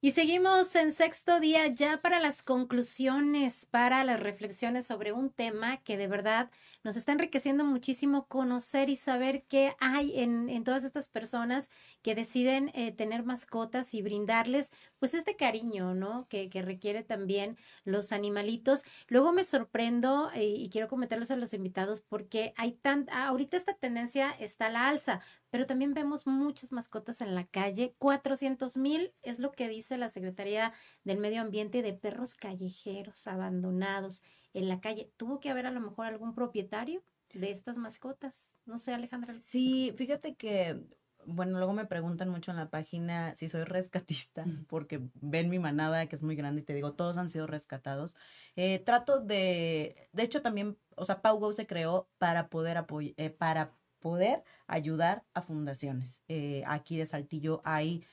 Y seguimos en sexto día ya para las conclusiones, para las reflexiones sobre un tema que de verdad nos está enriqueciendo muchísimo conocer y saber qué hay en, todas estas personas que deciden eh, tener mascotas y brindarles pues este cariño, ¿no? Que, que requiere también los animalitos. Luego me sorprendo eh, y quiero comentarlos a los invitados porque hay tan, ahorita esta tendencia está a la alza, pero también vemos muchas mascotas en la calle. 400 mil es lo que dice la Secretaría del Medio Ambiente de perros callejeros abandonados en la calle. ¿Tuvo que haber a lo mejor algún propietario de estas mascotas? No sé, Alejandra. Sí, fíjate que, bueno, luego me preguntan mucho en la página si soy rescatista, porque ven mi manada que es muy grande y te digo, todos han sido rescatados. Eh, trato de, de hecho también, o sea, Paugo se creó para poder apoyar, eh, para poder ayudar a fundaciones. Eh, aquí de Saltillo hay,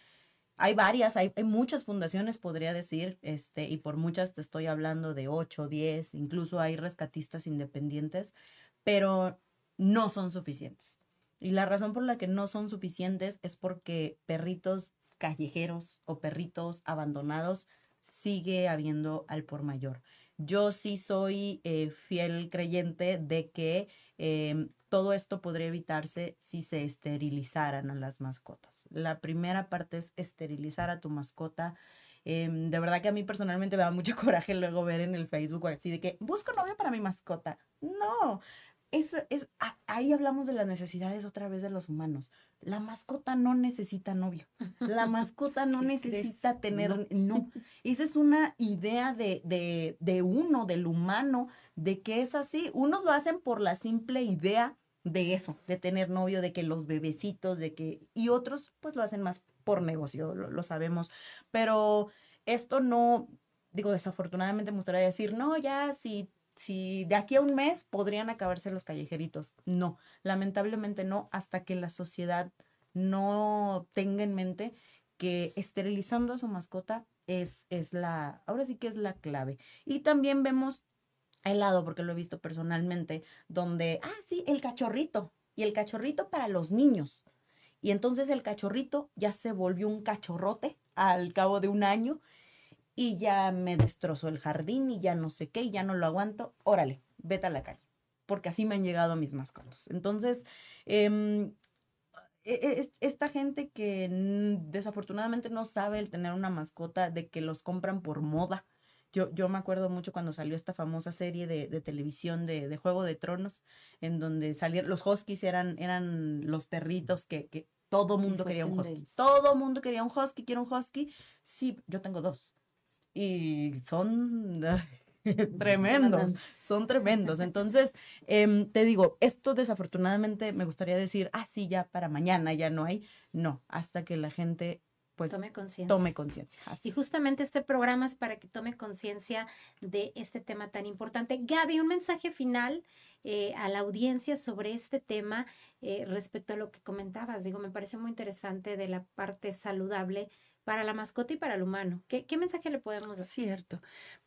hay varias, hay, muchas fundaciones, podría decir, este, y por muchas te estoy hablando de 8, 10, incluso hay rescatistas independientes, pero no son suficientes. Y la razón por la que no son suficientes es porque perritos callejeros o perritos abandonados sigue habiendo al por mayor. Yo sí soy eh, fiel creyente de que eh, todo esto podría evitarse si se esterilizaran a las mascotas. La primera parte es esterilizar a tu mascota. Eh, de verdad que a mí personalmente me da mucho [laughs] coraje luego ver en el Facebook así de que busco novio para mi mascota. No, es, es, ahí hablamos de las necesidades otra vez de los humanos. La mascota no necesita novio. La [laughs] mascota no necesita tener, no. Esa es una idea de, de, de uno, del humano, de que es así. Unos lo hacen por la simple idea de eso, de tener novio, de que los bebecitos, de que, y otros pues lo hacen más por negocio, lo, lo sabemos. Pero esto no, digo, desafortunadamente me gustaría decir, no, ya si si de aquí a un mes podrían acabarse los callejeritos. No, lamentablemente no, hasta que la sociedad no tenga en mente que esterilizando a su mascota es, es la, ahora sí que es la clave. Y también vemos el lado, porque lo he visto personalmente, donde, ah, sí, el cachorrito, y el cachorrito para los niños. Y entonces el cachorrito ya se volvió un cachorrote al cabo de un año y ya me destrozó el jardín y ya no sé qué y ya no lo aguanto, órale, vete a la calle, porque así me han llegado mis mascotas. Entonces, eh, esta gente que desafortunadamente no sabe el tener una mascota, de que los compran por moda. Yo, yo me acuerdo mucho cuando salió esta famosa serie de, de televisión de, de, Juego de Tronos, en donde salieron, los huskies eran, eran los perritos que, que todo mundo quería un husky. Todo mundo quería un husky, quiero un husky. Sí, yo tengo dos y son [laughs] tremendos, son tremendos. Entonces, eh, te digo, esto desafortunadamente me gustaría decir, ah, sí, ya para mañana ya no hay. No, hasta que la gente pues tome conciencia. Tome conciencia. Y justamente este programa es para que tome conciencia de este tema tan importante. Gaby, un mensaje final eh, a la audiencia sobre este tema eh, respecto a lo que comentabas. Digo, me parece muy interesante de la parte saludable para la mascota y para el humano. ¿Qué, qué mensaje le podemos dar? Cierto.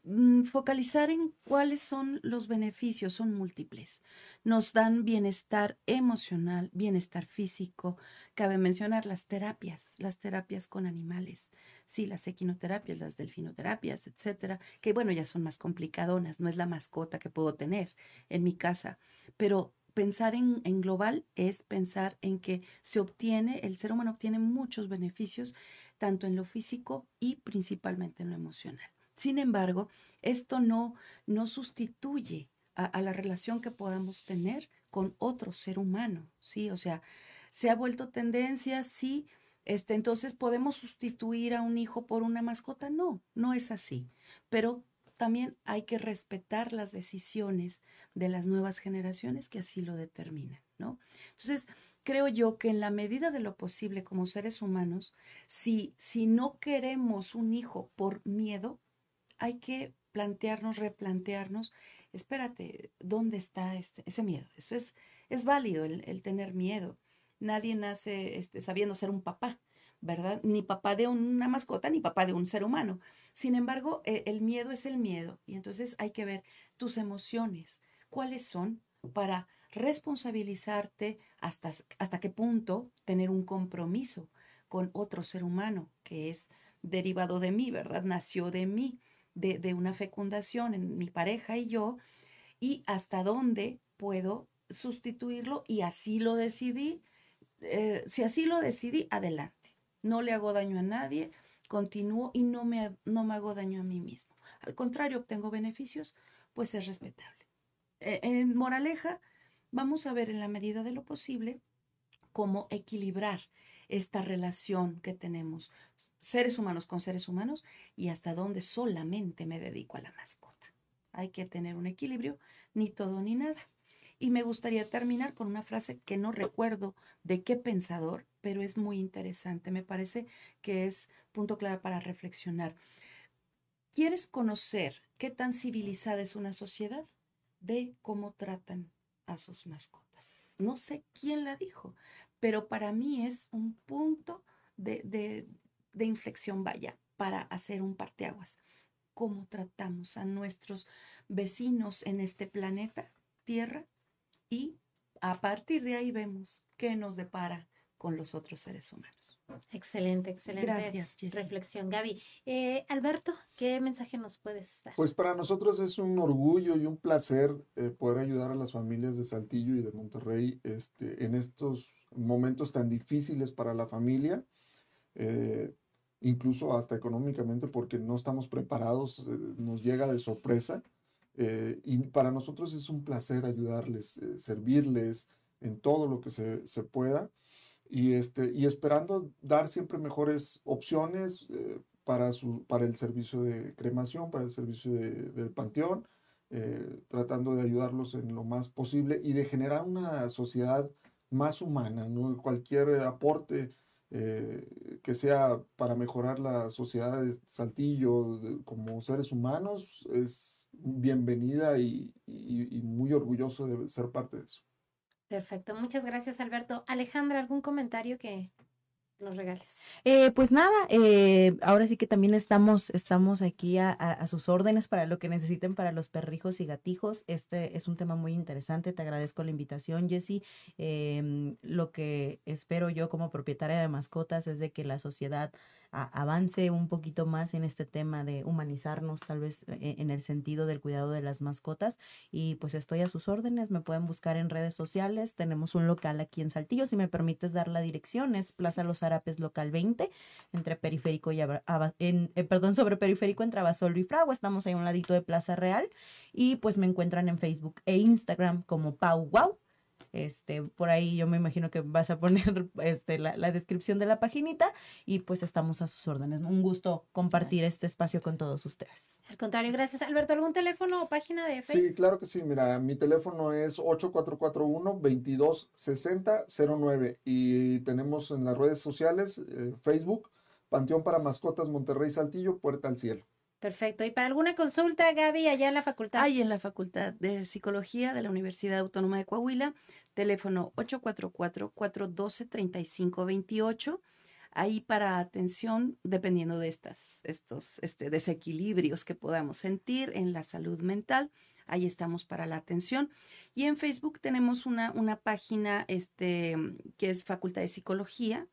Mm, focalizar en cuáles son los beneficios, son múltiples. Nos dan bienestar emocional, bienestar físico. Cabe mencionar las terapias, las terapias con animales. Sí, las equinoterapias, las delfinoterapias, etcétera, que bueno, ya son más complicadonas, no es la mascota que puedo tener en mi casa, pero pensar en, en, global es pensar en que se obtiene, el ser humano obtiene muchos beneficios tanto en lo físico y principalmente en lo emocional. Sin embargo, esto no, no sustituye a, la relación que podamos tener con otro ser humano, ¿sí? O sea, se ha vuelto tendencia, sí, este, entonces podemos sustituir a un hijo por una mascota. No, no es así. Pero también hay que respetar las decisiones de las nuevas generaciones que así lo determinan, ¿no? Entonces, creo yo que en la medida de lo posible como seres humanos, si, si no queremos un hijo por miedo, hay que plantearnos, replantearnos, espérate, ¿dónde está este, ese miedo? Eso es, es válido, el, el tener miedo. Nadie nace este, sabiendo ser un papá, ¿verdad? Ni papá de una mascota, ni papá de un ser humano. Sin embargo, eh, el miedo es el miedo y entonces hay que ver tus emociones, cuáles son para responsabilizarte hasta, hasta qué punto tener un compromiso con otro ser humano, que es derivado de mí, ¿verdad? Nació de mí, de, de una fecundación en mi pareja y yo, y hasta dónde puedo sustituirlo y así lo decidí. Eh, si así lo decidí, adelante. No le hago daño a nadie, continúo y no me, no me hago daño a mí mismo. Al contrario, obtengo beneficios, pues es respetable. Eh, en moraleja, vamos a ver en la medida de lo posible cómo equilibrar esta relación que tenemos seres humanos con seres humanos y hasta dónde solamente me dedico a la mascota. Hay que tener un equilibrio, ni todo ni nada. Y me gustaría terminar con una frase que no recuerdo de qué pensador, pero es muy interesante. Me parece que es punto clave para reflexionar. ¿Quieres conocer qué tan civilizada es una sociedad? Ve cómo tratan a sus mascotas. No sé quién la dijo, pero para mí es un punto de, de, de inflexión, vaya, para hacer un parteaguas. ¿Cómo tratamos a nuestros vecinos en este planeta, Tierra? Y a partir de ahí vemos qué nos depara con los otros seres humanos. Excelente, excelente Gracias, Jessie. reflexión. Gaby, eh, Alberto, ¿qué mensaje nos puedes dar? Pues para nosotros es un orgullo y un placer eh, poder ayudar a las familias de Saltillo y de Monterrey este, en estos momentos tan difíciles para la familia, eh, incluso hasta económicamente porque no estamos preparados, eh, nos llega de sorpresa. eh, y para nosotros es un placer ayudarles, eh, servirles en todo lo que se, se pueda y, este, y esperando dar siempre mejores opciones eh, para, su, para el servicio de cremación, para el servicio de, del panteón, eh, tratando de ayudarlos en lo más posible y de generar una sociedad más humana. Cualquier aporte eh, que sea para mejorar la sociedad de Saltillo como seres humanos es bienvenida y- y muy orgulloso de ser parte de eso. Perfecto, muchas gracias, Alberto. Alejandra, ¿algún comentario que nos regales? Eh, pues nada, eh, ahora sí que también estamos, estamos aquí a, sus órdenes para lo que necesiten para los perrijos y gatijos. Este es un tema muy interesante. Te agradezco la invitación, Jessy. Em, lo que espero yo como propietaria de mascotas es de que la sociedad avance un poquito más en este tema de humanizarnos, tal vez e- en el sentido del cuidado de las mascotas. Y pues estoy a sus órdenes. Me pueden buscar en redes sociales. Tenemos un local aquí en Saltillo. Si me permites dar la dirección, es Plaza Los Arapes Local 20, entre Periférico y Aba- en, eh, perdón, sobre Periférico entre Abasolo y Fragua. Estamos ahí a un ladito de Plaza Real. Y pues me encuentran en Facebook e Instagram como Pau Wow. Este, por ahí yo me imagino que vas a poner [laughs] este, la, la descripción de la paginita y pues estamos a sus órdenes. Un gusto compartir este espacio con todos ustedes. Al contrario, gracias. Alberto, ¿algún teléfono o página de Facebook? Sí, claro que sí. Mira, mi teléfono es 8441-226009 y tenemos en las redes sociales eh, Facebook, Panteón para Mascotas Monterrey Saltillo, Puerta al Cielo. Perfecto. ¿Y para alguna consulta, Gaby, allá en la facultad? Hay en la Facultad de Psicología de la Universidad Autónoma de Coahuila, teléfono 844-412-3528. Ahí para atención, dependiendo de estas, estos este, desequilibrios que podamos sentir en la salud mental, ahí estamos para la atención. Y en Facebook tenemos una, una página este, que es Facultad de Psicología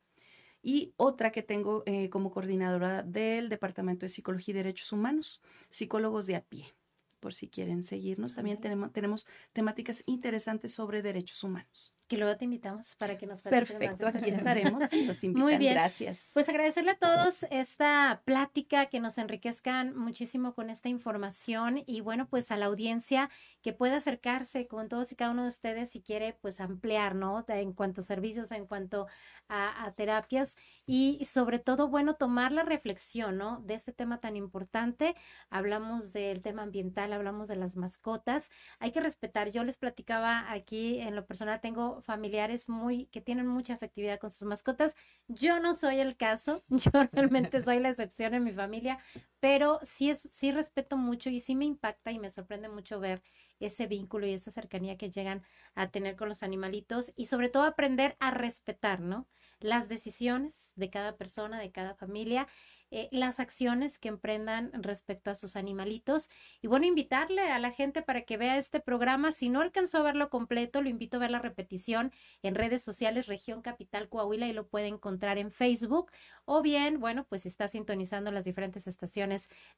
y otra que tengo eh, como coordinadora del Departamento de Psicología y Derechos Humanos, psicólogos de a pie. Por si quieren seguirnos, también tenemos, tenemos temáticas interesantes sobre derechos humanos. Que luego te invitamos para que nos más Perfecto, aquí estaremos. Si nos [laughs] invitan, bien. gracias. Pues agradecerle a todos esta plática, que nos enriquezcan muchísimo con esta información y bueno, pues a la audiencia que pueda acercarse con todos y cada uno de ustedes si quiere pues ampliar, ¿no? En cuanto a servicios, en cuanto a, a terapias y sobre todo, bueno, tomar la reflexión, ¿no? De este tema tan importante. Hablamos del tema ambiental, hablamos de las mascotas. Hay que respetar. Yo les platicaba aquí en lo personal, tengo familiares muy que tienen mucha afectividad con sus mascotas. Yo no soy el caso, [laughs] yo realmente soy la excepción en mi familia, pero sí es, sí respeto mucho y sí me impacta y me sorprende mucho ver ese vínculo y esa cercanía que llegan a tener con los animalitos y sobre todo aprender a respetar, ¿no? Las decisiones de cada persona, de cada familia eh, las acciones que emprendan respecto a sus animalitos. Y bueno, invitarle a la gente para que vea este programa. Si no alcanzó a verlo completo, lo invito a ver la repetición en redes sociales Región Capital Coahuila y lo puede encontrar en Facebook. O bien, bueno, pues está sintonizando las diferentes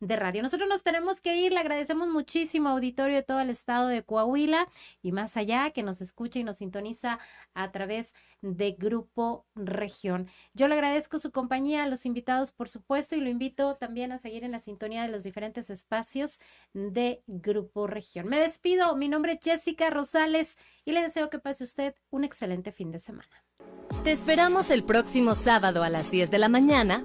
de radio. Nosotros nos tenemos que ir. Le agradecemos muchísimo auditorio de todo el estado de Coahuila y más allá que nos escucha y nos sintoniza a través de Grupo Región. Yo le agradezco su compañía a los invitados, por supuesto y lo invito también a seguir en la sintonía de los diferentes espacios de Grupo Región. Me despido, mi nombre es Jessica Rosales y le deseo que pase usted un excelente fin de semana. Te esperamos el próximo sábado a las 10 de la mañana.